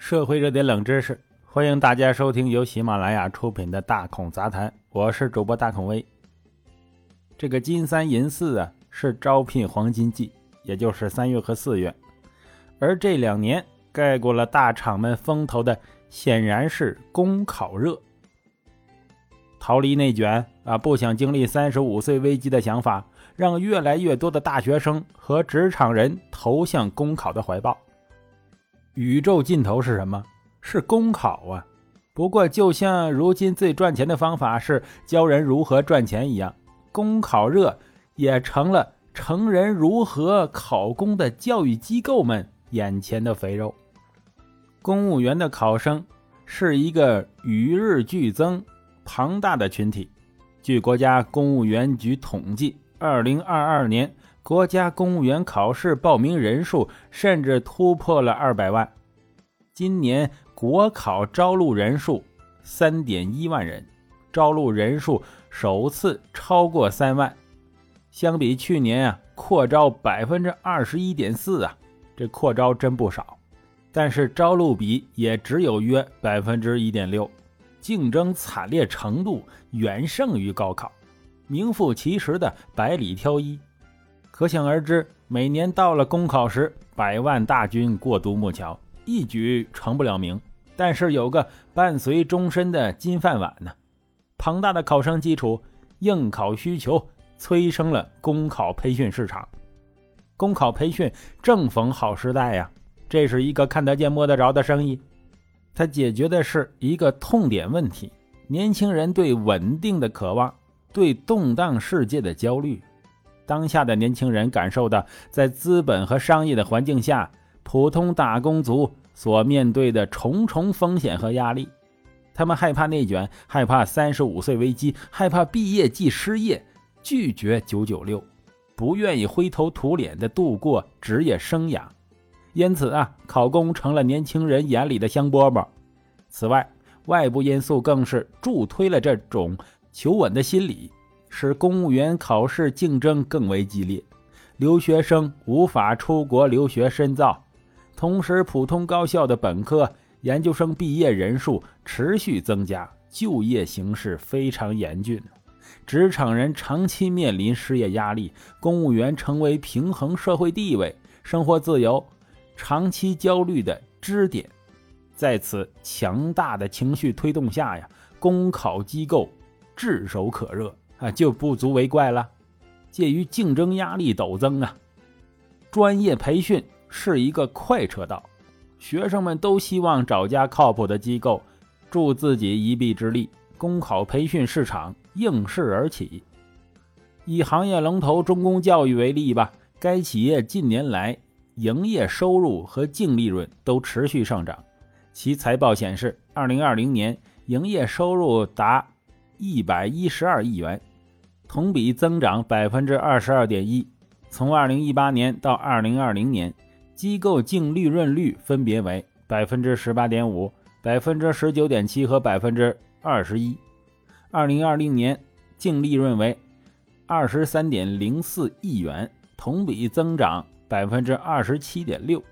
社会热点冷知识，欢迎大家收听由喜马拉雅出品的《大孔杂谈》，我是主播大孔威。这个金三银四啊，是招聘黄金季，也就是三月和四月。而这两年盖过了大厂们风头的，显然是公考热。逃离内卷啊，不想经历三十五岁危机的想法，让越来越多的大学生和职场人投向公考的怀抱。宇宙尽头是什么？是公考啊！不过，就像如今最赚钱的方法是教人如何赚钱一样，公考热也成了成人如何考公的教育机构们眼前的肥肉。公务员的考生是一个与日俱增、庞大的群体。据国家公务员局统计，二零二二年。国家公务员考试报名人数甚至突破了二百万，今年国考招录人数三点一万人，招录人数首次超过三万，相比去年啊，扩招百分之二十一点四啊，这扩招真不少，但是招录比也只有约百分之一点六，竞争惨烈程度远胜于高考，名副其实的百里挑一。可想而知，每年到了公考时，百万大军过独木桥，一举成不了名。但是有个伴随终身的金饭碗呢。庞大的考生基础、应考需求，催生了公考培训市场。公考培训正逢好时代呀，这是一个看得见摸得着的生意。它解决的是一个痛点问题：年轻人对稳定的渴望，对动荡世界的焦虑。当下的年轻人感受到，在资本和商业的环境下，普通打工族所面对的重重风险和压力。他们害怕内卷，害怕三十五岁危机，害怕毕业即失业，拒绝九九六，不愿意灰头土脸地度过职业生涯。因此啊，考公成了年轻人眼里的香饽饽。此外，外部因素更是助推了这种求稳的心理。使公务员考试竞争更为激烈，留学生无法出国留学深造，同时普通高校的本科、研究生毕业人数持续增加，就业形势非常严峻，职场人长期面临失业压力，公务员成为平衡社会地位、生活自由、长期焦虑的支点。在此强大的情绪推动下呀，公考机构炙手可热。啊，就不足为怪了。介于竞争压力陡增啊，专业培训是一个快车道，学生们都希望找家靠谱的机构，助自己一臂之力。公考培训市场应势而起。以行业龙头中公教育为例吧，该企业近年来营业收入和净利润都持续上涨。其财报显示，二零二零年营业收入达一百一十二亿元。同比增长百分之二十二点一，从二零一八年到二零二零年，机构净利润率分别为百分之十八点五、百分之十九点七和百分之二十一。二零二零年净利润为二十三点零四亿元，同比增长百分之二十七点六。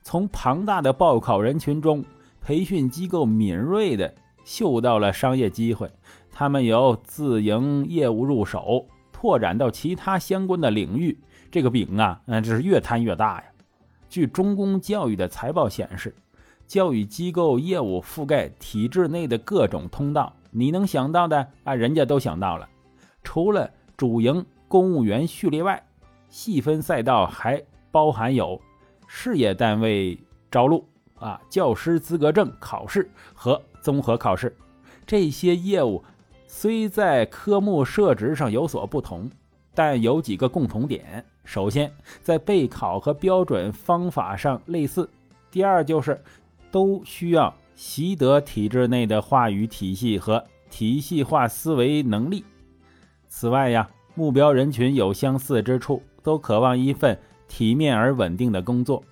从庞大的报考人群中，培训机构敏锐地嗅到了商业机会。他们由自营业务入手，拓展到其他相关的领域，这个饼啊，嗯，这是越摊越大呀。据中公教育的财报显示，教育机构业务覆盖体制内的各种通道，你能想到的啊，人家都想到了。除了主营公务员序列外，细分赛道还包含有事业单位招录啊、教师资格证考试和综合考试这些业务。虽在科目设置上有所不同，但有几个共同点：首先，在备考和标准方法上类似；第二，就是都需要习得体制内的话语体系和体系化思维能力。此外呀，目标人群有相似之处，都渴望一份体面而稳定的工作。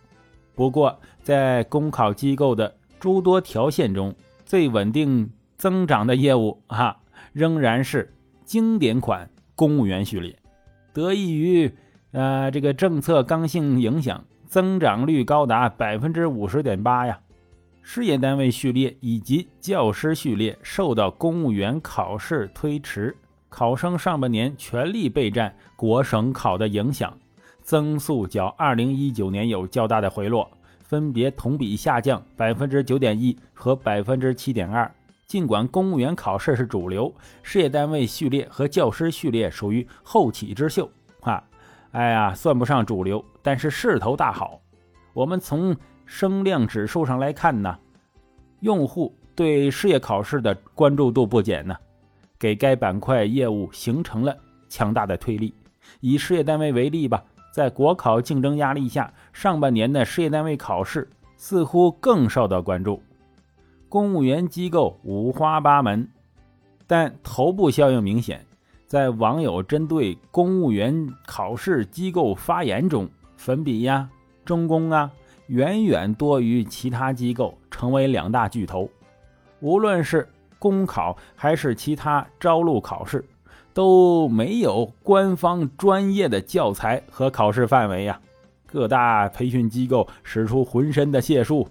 不过，在公考机构的诸多条线中，最稳定增长的业务，哈。仍然是经典款公务员序列，得益于呃这个政策刚性影响，增长率高达百分之五十点八呀。事业单位序列以及教师序列受到公务员考试推迟，考生上半年全力备战国省考的影响，增速较2019年有较大的回落，分别同比下降百分之九点一和百分之七点二。尽管公务员考试是主流，事业单位序列和教师序列属于后起之秀，哈，哎呀，算不上主流，但是势头大好。我们从声量指数上来看呢，用户对事业考试的关注度不减呢，给该板块业务形成了强大的推力。以事业单位为例吧，在国考竞争压力下，上半年的事业单位考试似乎更受到关注。公务员机构五花八门，但头部效应明显。在网友针对公务员考试机构发言中，粉笔呀、中公啊。远远多于其他机构，成为两大巨头。无论是公考还是其他招录考试，都没有官方专业的教材和考试范围呀。各大培训机构使出浑身的解数，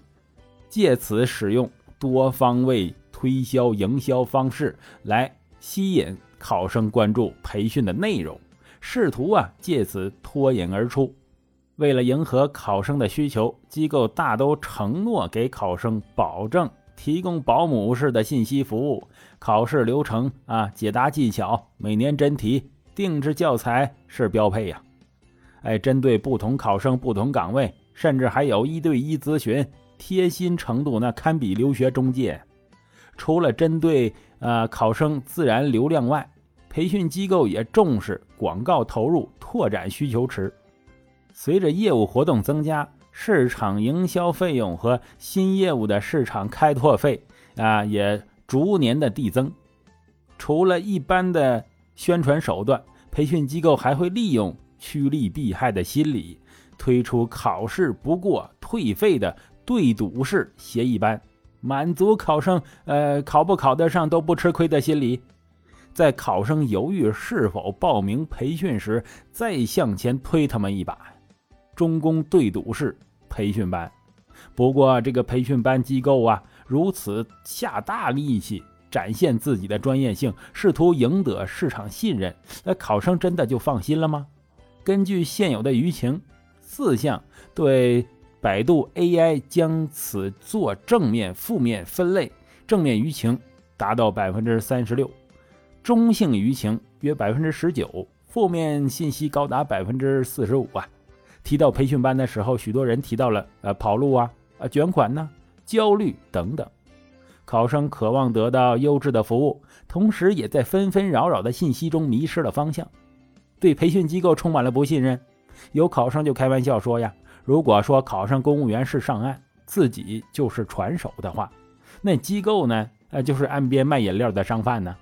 借此使用多方位推销营销方式来吸引考生关注培训的内容，试图啊借此脱颖而出。为了迎合考生的需求，机构大都承诺给考生保证提供保姆式的信息服务、考试流程啊、解答技巧、每年真题、定制教材是标配呀。哎，针对不同考生、不同岗位，甚至还有一对一咨询，贴心程度那堪比留学中介。除了针对呃考生自然流量外，培训机构也重视广告投入，拓展需求池。随着业务活动增加，市场营销费用和新业务的市场开拓费啊也逐年的递增。除了一般的宣传手段，培训机构还会利用趋利避害的心理，推出考试不过退费的对赌式协议班，满足考生呃考不考得上都不吃亏的心理。在考生犹豫是否报名培训时，再向前推他们一把。中公对赌式培训班，不过这个培训班机构啊，如此下大力气展现自己的专业性，试图赢得市场信任，那考生真的就放心了吗？根据现有的舆情，四项对百度 AI 将此做正面、负面分类，正面舆情达到百分之三十六，中性舆情约百分之十九，负面信息高达百分之四十五啊。提到培训班的时候，许多人提到了呃跑路啊、啊卷款呢、焦虑等等。考生渴望得到优质的服务，同时也在纷纷扰扰的信息中迷失了方向，对培训机构充满了不信任。有考生就开玩笑说呀：“如果说考上公务员是上岸，自己就是船手的话，那机构呢？呃，就是岸边卖饮料的商贩呢。”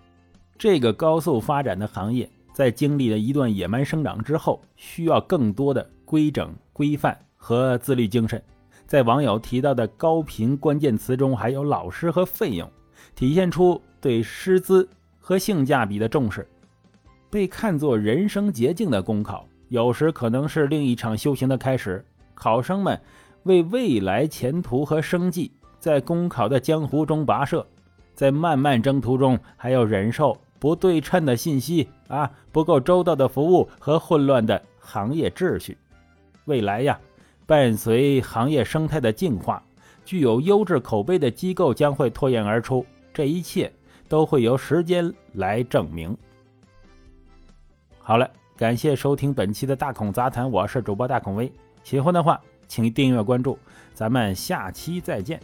这个高速发展的行业，在经历了一段野蛮生长之后，需要更多的。规整、规范和自律精神，在网友提到的高频关键词中，还有老师和费用，体现出对师资和性价比的重视。被看作人生捷径的公考，有时可能是另一场修行的开始。考生们为未来前途和生计，在公考的江湖中跋涉，在漫漫征途中，还要忍受不对称的信息啊，不够周到的服务和混乱的行业秩序。未来呀，伴随行业生态的进化，具有优质口碑的机构将会脱颖而出。这一切都会由时间来证明。好了，感谢收听本期的大孔杂谈，我是主播大孔威。喜欢的话，请订阅关注，咱们下期再见。